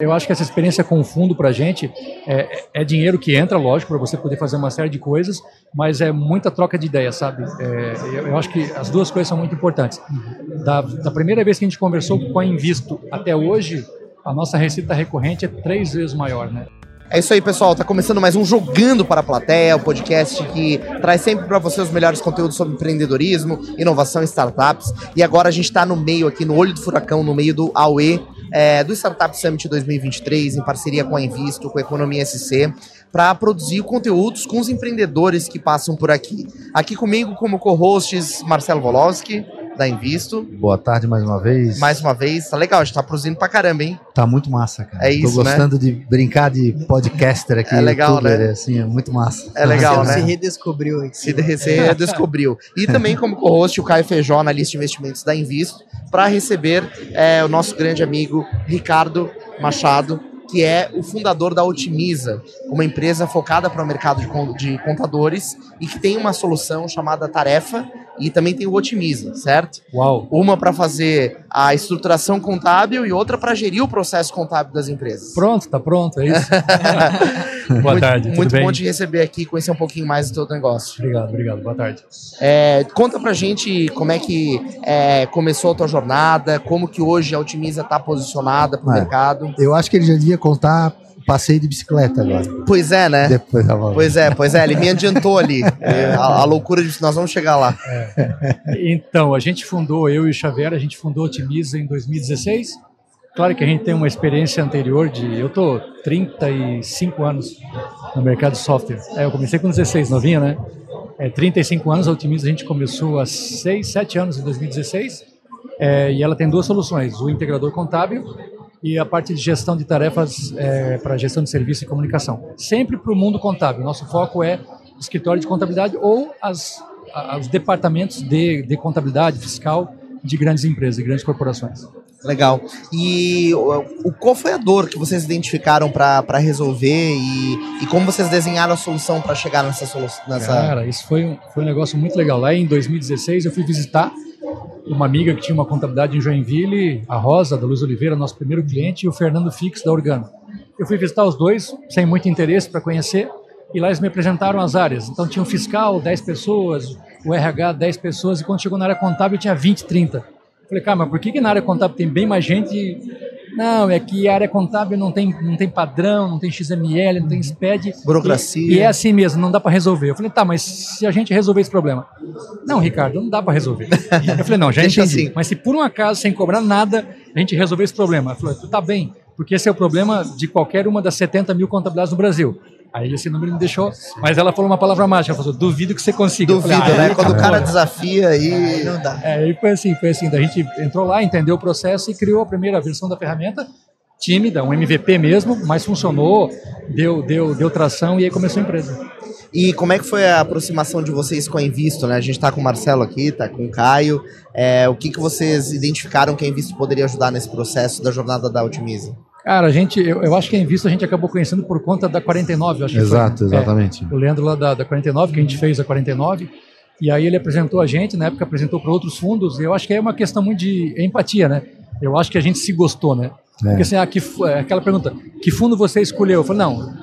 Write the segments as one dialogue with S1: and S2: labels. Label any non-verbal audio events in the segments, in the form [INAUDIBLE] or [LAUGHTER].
S1: Eu acho que essa experiência com o fundo para a gente é, é, dinheiro que entra, lógico, para você poder fazer uma série de coisas, mas é muita troca de ideias, sabe? É, eu, eu, acho que as duas coisas são muito importantes. Da, da, primeira vez que a gente conversou com a Invisto até hoje, a nossa receita recorrente é três vezes maior, né?
S2: É isso aí, pessoal. Tá começando mais um Jogando para a Plateia, o podcast que traz sempre para você os melhores conteúdos sobre empreendedorismo, inovação e startups. E agora a gente está no meio aqui, no olho do furacão, no meio do AUE, é, do Startup Summit 2023, em parceria com a Invisto, com a Economia SC, para produzir conteúdos com os empreendedores que passam por aqui. Aqui comigo, como co-hosts, Marcelo Volowski da Invisto.
S3: Boa tarde mais uma vez.
S2: Mais uma vez. Tá legal, a gente tá produzindo pra caramba, hein?
S3: Tá muito massa, cara.
S2: É isso,
S3: Tô gostando né? de brincar de podcaster aqui.
S2: É legal, YouTuber, né?
S3: Assim, é muito massa.
S2: É legal,
S4: Você
S2: né?
S4: se redescobriu aqui.
S2: Se, se redescobriu. E também como co-host o Caio Feijó, analista de investimentos da Invisto, para receber é, o nosso grande amigo Ricardo Machado, que é o fundador da Otimiza, uma empresa focada para o mercado de contadores e que tem uma solução chamada Tarefa e também tem o Otimiza, certo?
S1: Uau.
S2: Uma para fazer a estruturação contábil e outra para gerir o processo contábil das empresas.
S1: Pronto, tá pronto, é isso. [LAUGHS] Boa
S2: muito,
S1: tarde.
S2: Muito
S1: bem?
S2: bom te receber aqui, conhecer um pouquinho mais do teu negócio.
S1: Obrigado, obrigado. Boa tarde.
S2: É, conta pra gente como é que é, começou a tua jornada, como que hoje a Otimiza está posicionada para o é, mercado.
S3: Eu acho que ele já devia contar passeio de bicicleta agora.
S2: Pois é, né?
S3: Depois tá
S2: Pois é, pois é, ele me adiantou ali. [LAUGHS] É, a, a, loucura de nós vamos chegar lá.
S1: É. Então, a gente fundou, eu e o Xavier, a gente fundou a Otimiza em 2016. Claro que a gente tem uma experiência anterior de. Eu tô 35 anos no mercado de software. É, eu comecei com 16, novinha, né? É, 35 anos, a Otimiza a gente começou há 6, 7 anos em 2016. É, e ela tem duas soluções: o integrador contábil e a parte de gestão de tarefas é, para gestão de serviço e comunicação. Sempre para o mundo contábil. Nosso foco é escritório de contabilidade ou as, os departamentos de, de contabilidade fiscal de grandes empresas, de grandes corporações.
S2: Legal. E o, qual foi a dor que vocês identificaram para resolver e, e, como vocês desenharam a solução para chegar nessa solução? Nessa...
S1: Cara, isso foi um, foi um negócio muito legal. Lá em 2016 eu fui visitar uma amiga que tinha uma contabilidade em Joinville, a Rosa, da Luz Oliveira, nosso primeiro cliente, e o Fernando Fix, da Organo. Eu fui visitar os dois, sem muito interesse para conhecer, e lá eles me apresentaram as áreas. Então tinha o fiscal, 10 pessoas, o RH, 10 pessoas, e quando chegou na área contábil tinha 20, 30. Falei, cara, mas por que, que na área contábil tem bem mais gente não, é que a área contábil não tem, não tem padrão, não tem XML, não tem SPED.
S2: Burocracia.
S1: E, e é assim mesmo, não dá para resolver. Eu falei, tá, mas se a gente resolver esse problema? Não, Ricardo, não dá para resolver. Eu falei, não, já Deixa entendi. Assim. Mas se por um acaso, sem cobrar nada, a gente resolver esse problema? Eu falei, tá bem, porque esse é o problema de qualquer uma das 70 mil contabilidades no Brasil. Aí esse número me deixou. Mas ela falou uma palavra mágica, ela falou: duvido que você consiga.
S2: Duvido, falei, ah, né? Quando o cara desafia aí. Não dá.
S1: É, e foi assim, foi assim. A gente entrou lá, entendeu o processo e criou a primeira versão da ferramenta, tímida, um MVP mesmo, mas funcionou, deu, deu, deu tração e aí começou a empresa.
S2: E como é que foi a aproximação de vocês com a Invisto, né? A gente está com o Marcelo aqui, está com o Caio. É, o que, que vocês identificaram que a Invisto poderia ajudar nesse processo da jornada da Otimize?
S1: Cara, a gente, eu, eu, acho que a Invisto a gente acabou conhecendo por conta da 49, acho
S3: Exato,
S1: foi,
S3: exatamente.
S1: É, o Leandro lá da, da 49, que a gente fez a 49, e aí ele apresentou a gente, na época apresentou para outros fundos, e eu acho que é uma questão muito de empatia, né? Eu acho que a gente se gostou, né? É. Porque assim, ah, que, é, aquela pergunta, que fundo você escolheu? Eu falei, não,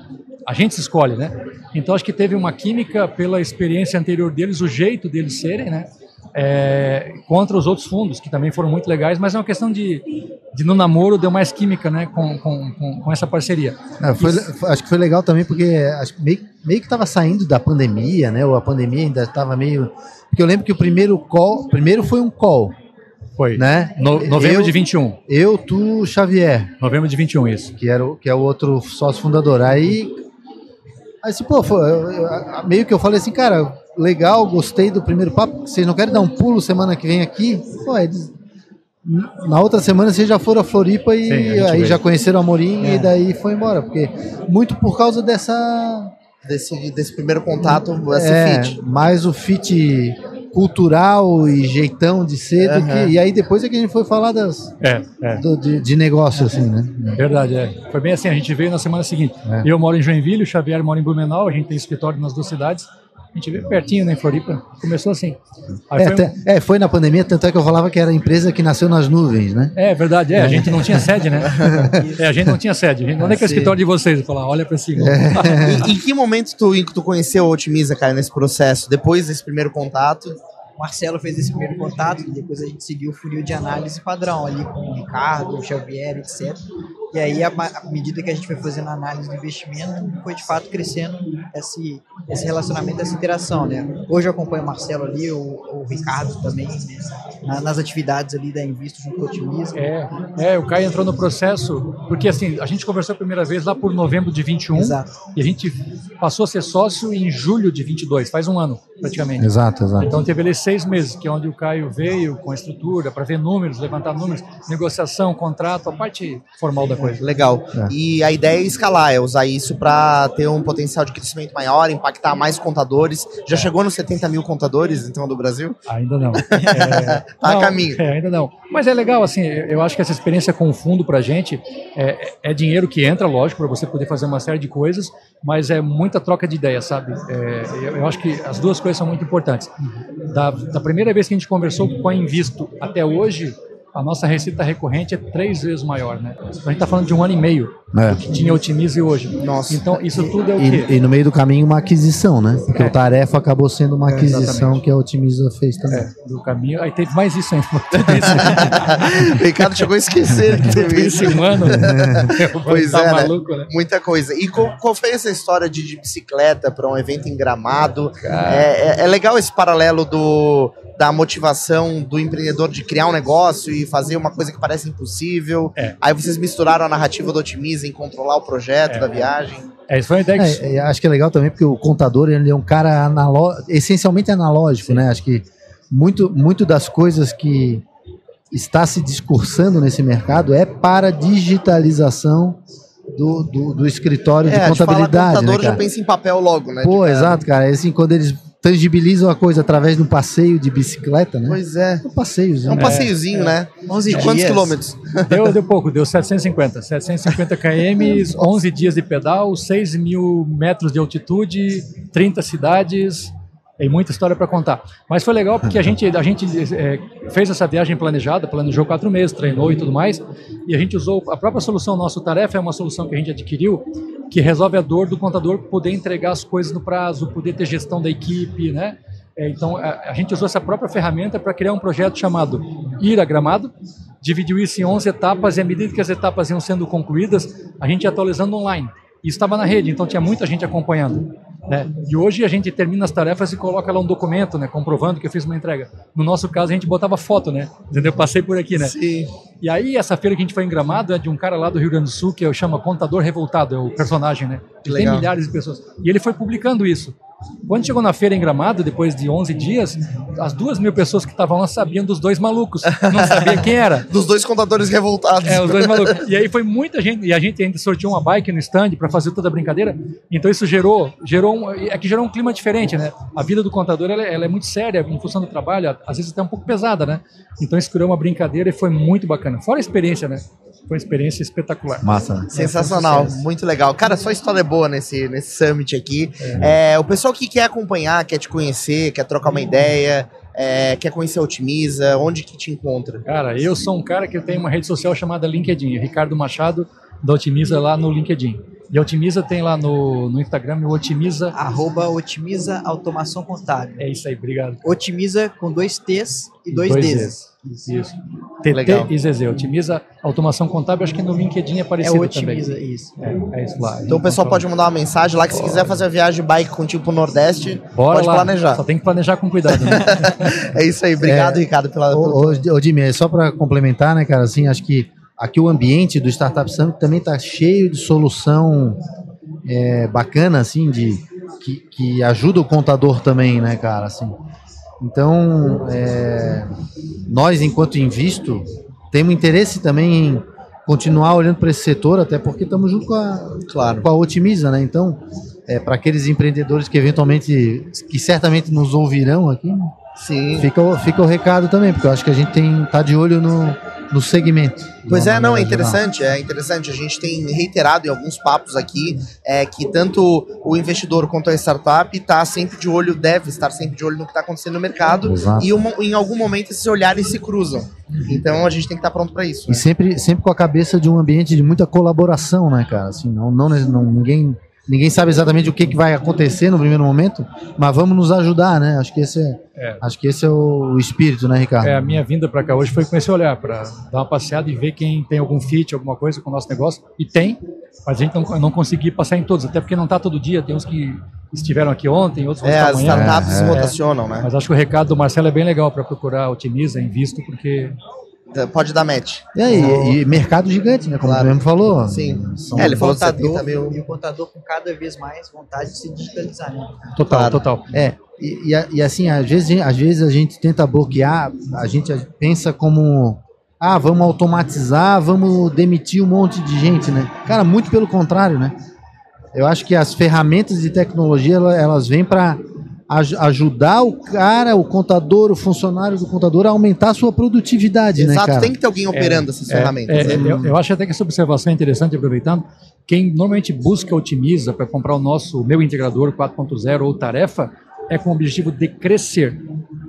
S1: a gente se escolhe, né? Então acho que teve uma química pela experiência anterior deles, o jeito deles serem, né? É, contra os outros fundos, que também foram muito legais, mas é uma questão de, de no namoro deu mais química né, com, com, com, com essa parceria.
S3: É, foi, acho que foi legal também porque meio, meio que estava saindo da pandemia, né? Ou a pandemia ainda estava meio. Porque eu lembro que o primeiro call, primeiro foi um call.
S1: Foi.
S3: Né?
S1: No, novembro eu, de 21.
S3: Eu, tu, Xavier.
S1: Novembro de 21, isso.
S3: Que, era o, que é o outro sócio fundador. Aí. Aí, assim, pô, foi, meio que eu falei assim, cara, legal, gostei do primeiro papo. Vocês não querem dar um pulo semana que vem aqui? Pô, eles, na outra semana vocês já foram a Floripa e Sim, a aí veio. já conheceram a Amorim é. e daí foi embora. Porque muito por causa dessa.
S2: Desse, desse primeiro contato, esse
S3: é,
S2: fit.
S3: Mais o fit cultural e jeitão de ser uhum. que, e aí depois é que a gente foi falar das
S1: é, é.
S3: Do, de, de, negócio assim né
S1: verdade é foi bem assim a gente veio na semana seguinte é. eu moro em Joinville o Xavier mora em Blumenau a gente tem escritório nas duas cidades A gente veio pertinho, né, em Floripa. Começou assim. Aí
S3: É,
S1: foi
S3: até- é, foi na pandemia, tanto é que eu falava que era a empresa que nasceu nas nuvens, né?
S1: É verdade, é, a gente não tinha sede, né? [LAUGHS] É, a gente não tinha sede. Gente- Onde é que é o escritório de vocês? Eu falava, olha pra cima.
S2: E em que momento tu, tu conheceu a Otimiza, cara, nesse processo? Depois desse primeiro contato?
S4: O Marcelo fez esse primeiro contato, depois a gente seguiu o funil de análise padrão ali com o Ricardo, o Xavier, etc. E aí, à medida que a gente foi fazendo a análise do investimento, foi de fato crescendo esse, esse relacionamento, essa interação, né? Hoje eu acompanho o Marcelo ali, o, o Ricardo também, né? Na- nas atividades ali da Invisto junto com o Otimiza.
S1: É, é, o Caio entrou no processo, porque assim, a gente conversou a primeira vez lá por novembro de 21,
S4: Exato.
S1: e a gente passou a ser sócio em julho de 22, faz um ano praticamente.
S3: Exato, exato.
S1: Então teve ali seis meses, que é onde o Caio veio com a estrutura para ver números, levantar números, negociação, contrato, a parte formal da coisa.
S2: Legal.
S3: É.
S2: E a ideia é escalar, é usar isso para ter um potencial de crescimento maior, impactar mais contadores. Já chegou nos 70 mil contadores, então, do Brasil?
S1: Ainda não. [LAUGHS] É,
S2: Tá a
S1: não,
S2: caminho.
S1: é, ainda não. Mas é legal, assim, eu acho que essa experiência com o fundo pra gente é, é dinheiro que entra, lógico, para você poder fazer uma série de coisas, mas é muita troca de ideias, sabe? É, eu, eu acho que as duas coisas são muito importantes. Da, da primeira vez que a gente conversou com a Invisto até hoje, a nossa receita recorrente é três vezes maior, né? A gente está falando de um ano e meio
S3: É.
S1: que tinha Otimize hoje.
S2: Nossa.
S1: Então, isso tudo é o quê?
S3: E, e no meio do caminho uma aquisição, né? Porque
S1: É.
S3: o Tarefa acabou sendo uma
S1: É,
S3: aquisição
S1: exatamente.
S3: que a Otimiza fez também.
S1: É, do caminho. Aí teve mais isso ainda. [LAUGHS]
S2: O Ricardo chegou a esquecer que teve isso.
S1: Esse ano.
S2: Pois
S1: tá
S2: é, né?
S1: maluco, né?
S2: Muita coisa. E qual, qual foi essa história de, de bicicleta para um evento em Gramado? É, é- é legal esse paralelo do, da motivação do empreendedor de criar um negócio e fazer uma coisa que parece impossível.
S1: É.
S2: Aí vocês misturaram a narrativa do Otimiza em controlar o projeto
S1: É.
S2: da viagem.
S1: É, isso foi uma ideia que
S3: É, é, acho que é legal também porque o contador ele é um cara analo essencialmente analógico, né? Acho que muito, muito das coisas que está se discursando nesse mercado é para digitalização do, do, do escritório de
S2: É, fala
S3: contabilidade.
S2: contador
S3: né,
S2: já pensa em papel logo, né?
S3: Pô,
S2: de cara.
S3: exato, cara. Assim, quando eles tangibilizam a coisa através de um passeio de bicicleta, né?
S2: Pois é.
S3: Um passeio,
S2: É um passeiozinho, né?
S4: 11
S2: De quantos
S4: dias.
S2: quilômetros?
S1: Deu, deu pouco, deu 750. 750 km, 11 dias de pedal, 6 mil metros de altitude, 30 cidades. Tem muita história para contar. Mas foi legal porque a gente, a gente é, fez essa viagem planejada, planejou quatro meses, treinou e tudo mais. E a gente usou a própria solução, nosso tarefa é uma solução que a gente adquiriu, que resolve a dor do contador poder entregar as coisas no prazo, poder ter gestão da equipe, né? É, então a, gente usou essa própria ferramenta para criar um projeto chamado Ir a Gramado, dividiu isso em 11 etapas e à medida que as etapas iam sendo concluídas, a gente ia atualizando online. Isso estava na rede, então tinha muita gente acompanhando. Né? E hoje a gente termina as tarefas e coloca lá um documento, né, comprovando que eu fiz uma entrega. No nosso caso, a gente botava foto, né? Entendeu? Passei por aqui, né?
S2: Sim.
S1: E aí, essa feira que a gente foi em Gramado é de um cara lá do Rio Grande do Sul, que eu chamo Contador Revoltado, é o personagem, né?
S2: Que
S1: tem milhares de pessoas. E ele foi publicando isso. Quando chegou na feira em Gramado, depois de 11 dias, as duas mil pessoas que estavam lá sabiam dos dois malucos. Não sabia quem era. [LAUGHS]
S2: Dos dois contadores revoltados.
S1: É, os dois malucos. E aí foi muita gente, e a gente ainda sorteou uma bike no stand para fazer toda a brincadeira. Então isso gerou, gerou um, é que gerou um clima diferente, né? A vida do contador ela, é- ela é muito séria em função do trabalho, às vezes até um pouco pesada, né? Então isso criou uma brincadeira e foi muito bacana. Fora a experiência, né? Foi uma experiência espetacular.
S3: Massa?
S2: Sensacional, muito legal. Cara, só história boa nesse, nesse summit aqui. É, o pessoal que quer acompanhar, quer te conhecer, quer trocar uma ideia, é, quer conhecer a Otimiza, onde que te encontra?
S1: Cara, eu sou um cara que tem uma rede social chamada LinkedIn, Ricardo Machado da Otimiza lá no LinkedIn. E a Otimiza tem lá no, no Instagram o Otimiza.
S4: Arroba Otimiza Automação Contábil.
S1: É isso aí, obrigado.
S4: Otimiza com dois T's e dois, D's.
S1: Ds. Isso. TT
S2: Legal.
S1: e ZZ. Otimiza automação contábil, acho que no LinkedIn é
S4: É
S1: parecido
S4: Otimiza,
S1: também.
S4: isso.
S1: É, é isso lá.
S2: Então o pessoal pode mandar uma mensagem lá que se quiser fazer a viagem de bike contigo pro Nordeste,
S1: Bora
S2: pode
S1: lá.
S2: planejar.
S1: Só tem que planejar com cuidado. Né? [LAUGHS]
S2: É isso aí, obrigado,
S3: É.
S2: Ricardo, pela.
S3: Ô, ô, ô, Jimmy, é só para complementar, né, cara, assim, acho que aqui o ambiente do Startup Summit também tá cheio de solução é, bacana, assim, de que, que ajuda o contador também, né, cara, assim. Então, é, nós, enquanto Invisto, temos interesse também em continuar olhando para esse setor, até porque estamos junto com a,
S2: Claro.
S3: com a Otimiza, né? Então, é, para aqueles empreendedores que eventualmente, que certamente nos ouvirão aqui?
S2: Sim.
S3: Fica, o- fica o recado também, porque eu acho que a gente tem tá de olho no, no segmento.
S2: Pois é, não, é
S3: maneira geral.
S2: interessante, é interessante. A gente tem reiterado em alguns papos aqui é, que tanto o investidor quanto a startup está sempre de olho, deve estar sempre de olho no que está acontecendo no mercado
S3: Exato.
S2: e uma- em algum momento esses olhares se cruzam. Então a gente tem que estar pronto para isso.
S3: E
S2: né?
S3: sempre, sempre com a cabeça de um ambiente de muita colaboração, né, cara? Assim, não, não, não ninguém, ninguém sabe exatamente o que, que vai acontecer no primeiro momento, mas vamos nos ajudar, né? Acho que esse é,
S1: É.
S3: acho que esse é o, espírito, né, Ricardo?
S1: É, a minha vinda para cá hoje foi com esse olhar, para dar uma passeada e ver quem tem algum fit, alguma coisa com o nosso negócio. E tem, mas a gente não, não consegui passar em todos, até porque não está todo dia. Tem uns que estiveram aqui ontem, outros
S2: É, as
S1: amanhã.
S2: startups
S3: É, é.
S2: rotacionam, né?
S1: Mas acho que o recado do Marcelo é bem legal para procurar otimiza, invisto, porque
S2: Pode dar match.
S3: E aí, e, mercado gigante, né? Como
S2: Claro.
S3: o mesmo falou.
S2: Sim.
S3: São-
S2: É, ele falou de
S4: contador,
S2: 70 mil.
S4: E o contador com cada vez mais vontade de se digitalizar, né?
S1: total,
S2: Claro.
S1: total.
S3: É, e, e e assim, às vezes, às vezes a gente tenta bloquear, a gente pensa como, ah, vamos automatizar, vamos demitir um monte de gente, né? Cara, muito pelo contrário, né? Eu acho que as ferramentas de tecnologia, ela- elas vêm para ajudar o cara, o contador, o funcionário do contador a aumentar a sua produtividade, né,
S2: Exato,
S3: cara?
S2: tem que ter alguém operando essas
S1: É,
S2: ferramentas.
S1: é,
S2: né?
S1: é, eu, eu acho até que essa observação é interessante, aproveitando. Quem normalmente busca otimiza para comprar o nosso meu integrador 4.0 ou tarefa é com o objetivo de crescer.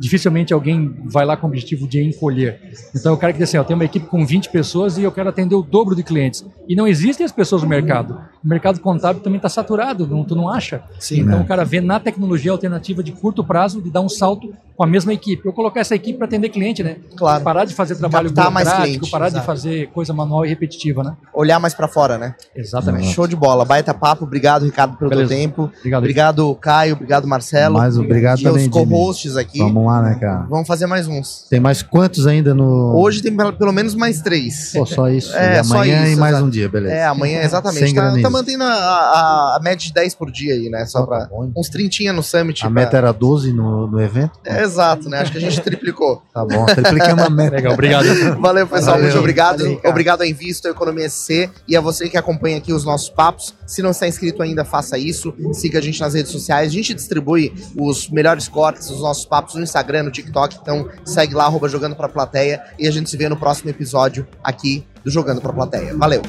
S1: Dificilmente alguém vai lá com o objetivo de encolher. Então eu quero que diz assim, eu tenho uma equipe com 20 pessoas e eu quero atender o dobro de clientes. E não existem as pessoas no mercado. O mercado contábil também está saturado, não, tu não acha?
S2: Sim,
S1: então
S3: né?
S1: o cara vê na tecnologia a alternativa de curto prazo de dar um salto com a mesma equipe. Eu colocar essa equipe para atender cliente, né?
S2: Claro.
S1: Parar de fazer trabalho
S2: Captar mais
S1: burocrático,
S2: cliente,
S1: parar de
S2: exato.
S1: fazer coisa manual e repetitiva, né?
S2: Olhar mais pra fora, né?
S1: Exatamente.
S2: Show de bola. Baita papo. Obrigado, Ricardo, pelo
S1: Beleza.
S2: teu tempo.
S1: Obrigado.
S2: Obrigado, Caio. Obrigado, Marcelo.
S3: Mais obrigado
S2: e
S3: também,
S2: os co-hosts aqui.
S3: Vamos lá, né, cara?
S2: Vamos fazer mais uns.
S3: Tem mais quantos ainda no.
S2: Hoje tem pelo menos mais três.
S3: Pô, só isso.
S2: É,
S3: E
S2: só
S3: amanhã
S2: isso,
S3: e mais
S2: exato.
S3: um dia, beleza.
S2: É, amanhã, exatamente.
S3: Sem
S2: Tá, tá mantendo a, a, a média de 10 por dia aí, né? Só
S3: Tá
S2: pra. Uns trintinha no Summit.
S3: A
S2: pra-
S3: meta era 12 no, no evento?
S2: É, exato, né? Acho que a gente triplicou.
S3: Tá bom, triplicamos a meta.
S1: Legal, obrigado.
S2: Valeu, pessoal.
S3: Valeu.
S2: Muito obrigado.
S4: Valeu,
S2: obrigado a Invisto, a Economia SC e a você que acompanha aqui os nossos papos. Se não está inscrito ainda, faça isso. Siga a gente nas redes sociais. A gente distribui os melhores cortes, os nossos papos no Instagram, no TikTok. Então segue lá, arroba Jogando Pra Plateia. E a gente se vê no próximo episódio aqui do Jogando Pra Plateia. Valeu!